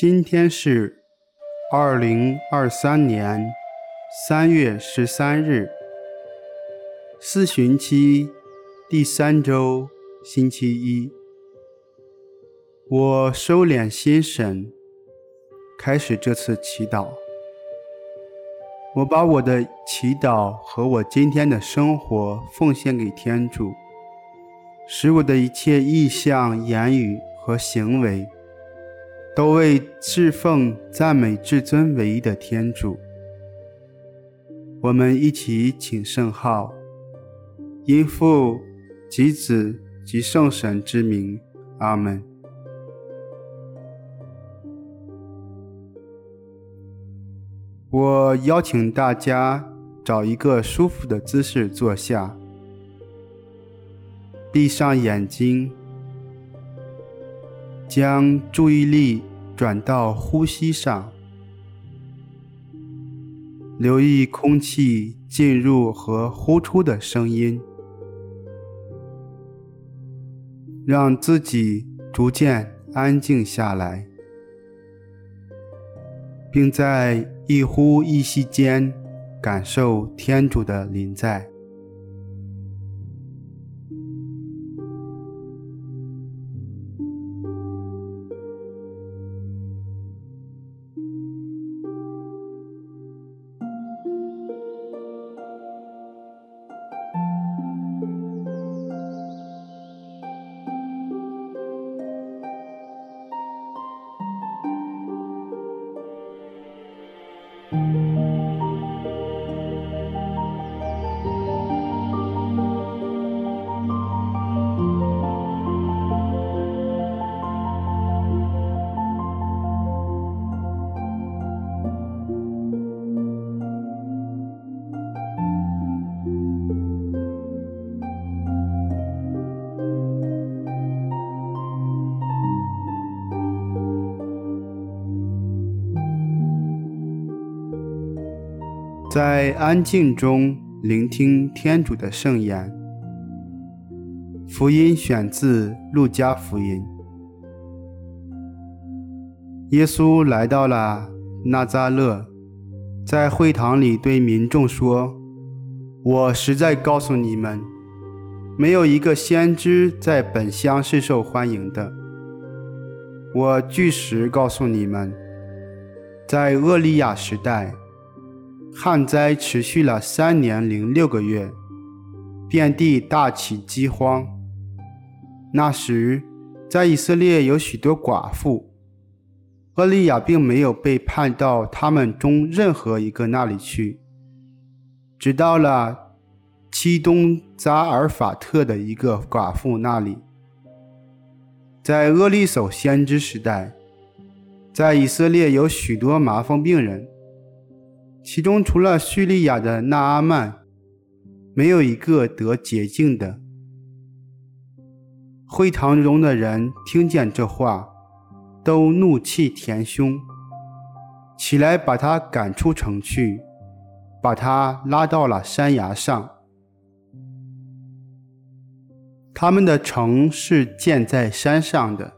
今天是二零二三年三月十三日，四旬期第三周星期一。我收敛心神，开始这次祈祷。我把我的祈祷和我今天的生活奉献给天主，使我的一切意向、言语和行为，都为侍奉、赞美至尊唯一的天主。我们一起请圣号，因父及子及圣神之名，阿门。我邀请大家找一个舒服的姿势坐下，闭上眼睛。将注意力转到呼吸上，留意空气进入和呼出的声音，让自己逐渐安静下来，并在一呼一吸间感受天主的临在。在安静中聆听天主的圣言。福音选自《路加福音》。耶稣来到了纳扎勒，在会堂里对民众说：“我实在告诉你们，没有一个先知在本乡是受欢迎的。我据实告诉你们，在厄利亚时代。”旱灾持续了三年零六个月，遍地大起饥荒。那时，在以色列有许多寡妇，厄利亚并没有被派到他们中任何一个那里去，只到了漆冬匝尔法特的一个寡妇那里。在厄利叟先知时代，在以色列有许多麻风病人。其中除了叙利亚的纳阿曼，没有一个得洁净的。会堂中的人听见这话，都怒气填胸，起来把他赶出城去，把他拉到了山崖上。他们的城是建在山上的，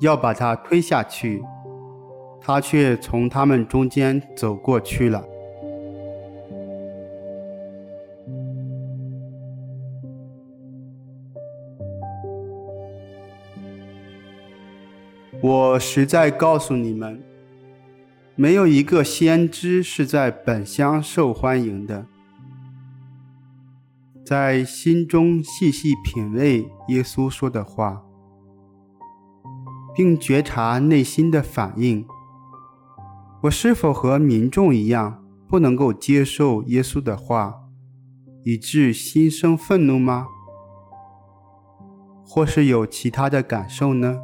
要把他推下去。他却从他们中间走过去了。我实在告诉你们，没有一个先知是在本乡受欢迎的。在心中细细品味耶稣说的话，并觉察内心的反应。我是否和民众一样，不能够接受耶稣的话，以致心生愤怒吗？或是有其他的感受呢？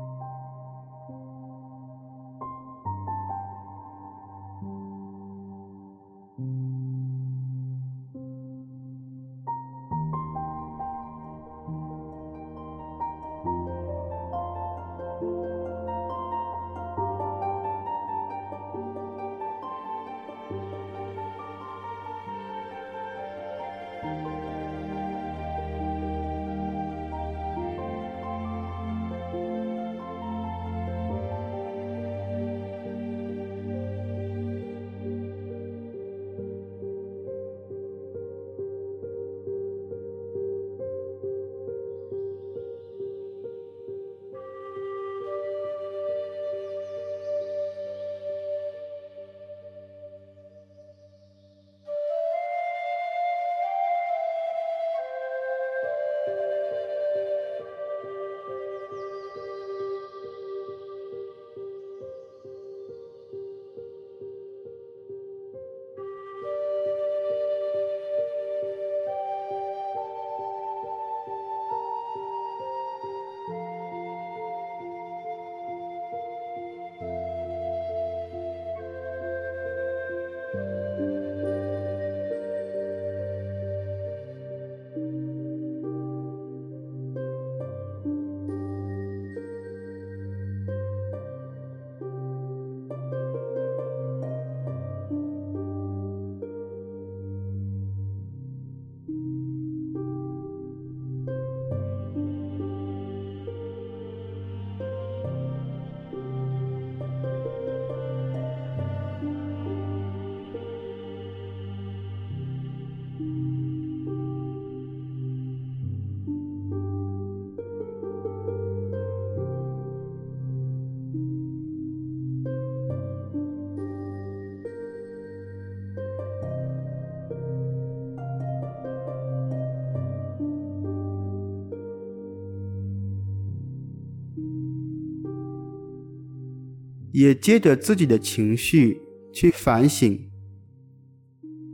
也借着自己的情绪去反省，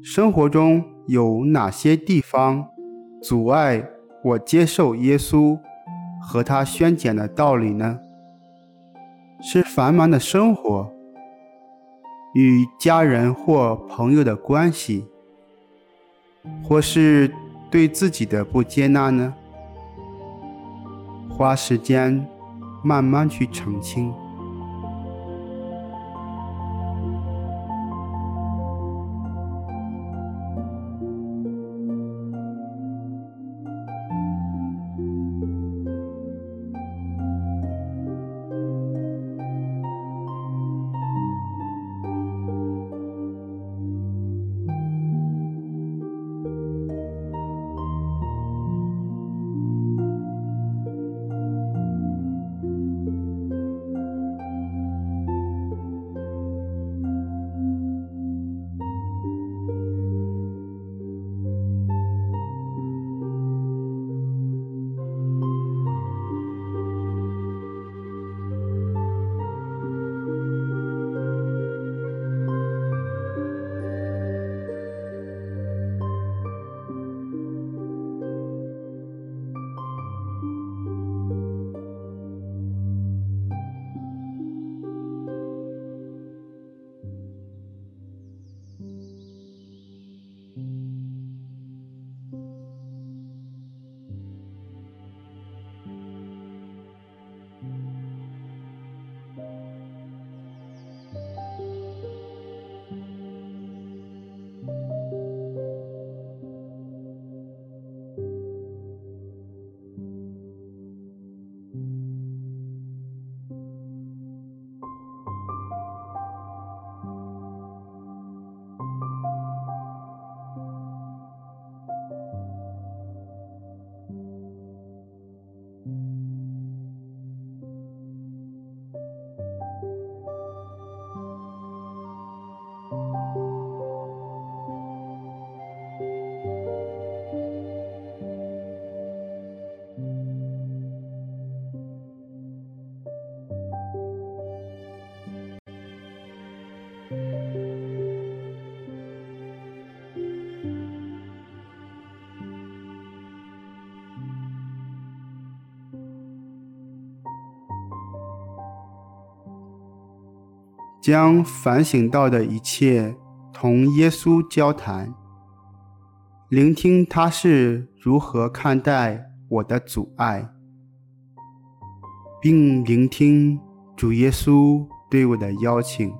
生活中有哪些地方阻碍我接受耶稣和他宣讲的道理呢？是繁忙的生活，与家人或朋友的关系，或是对自己的不接纳呢？花时间慢慢去澄清。将反省到的一切同耶稣交谈，聆听他是如何看待我的阻碍，并聆听主耶稣对我的邀请。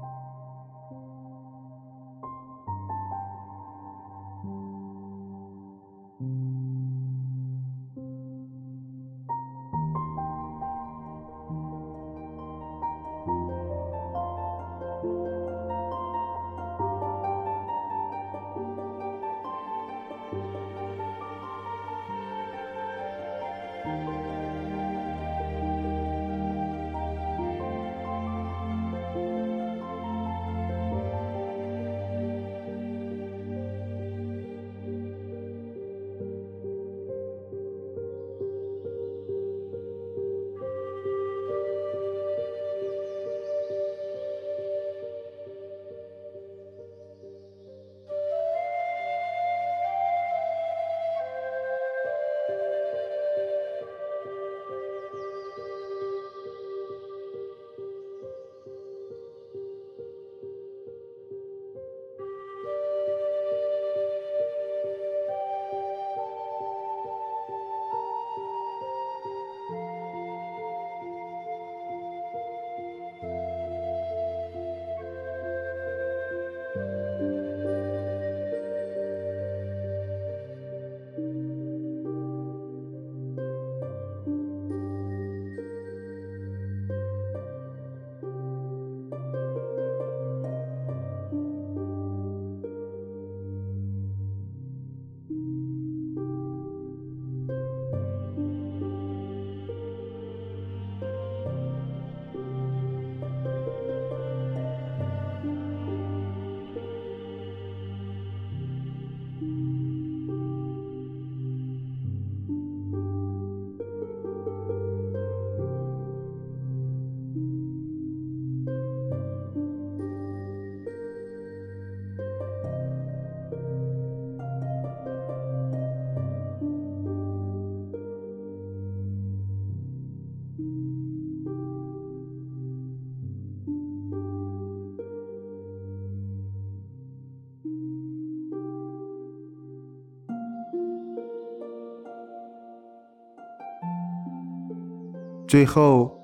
最后，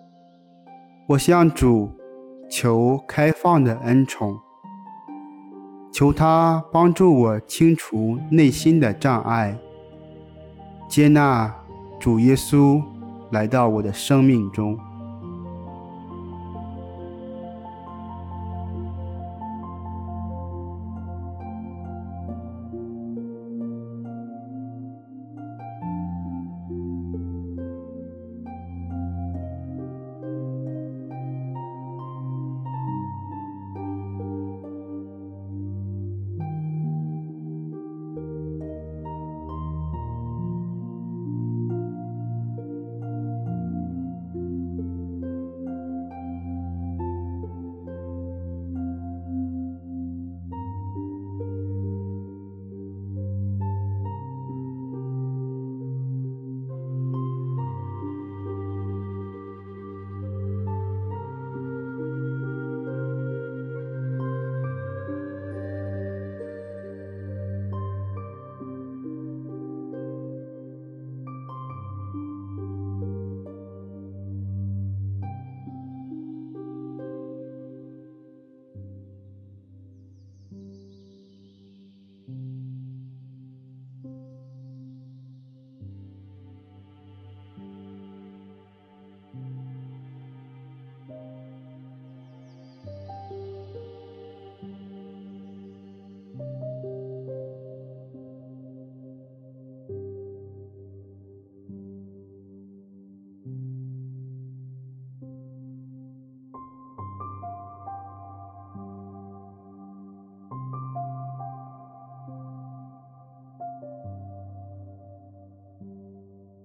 我向主求开放的恩宠，求他帮助我清除内心的障碍，接纳主耶稣来到我的生命中。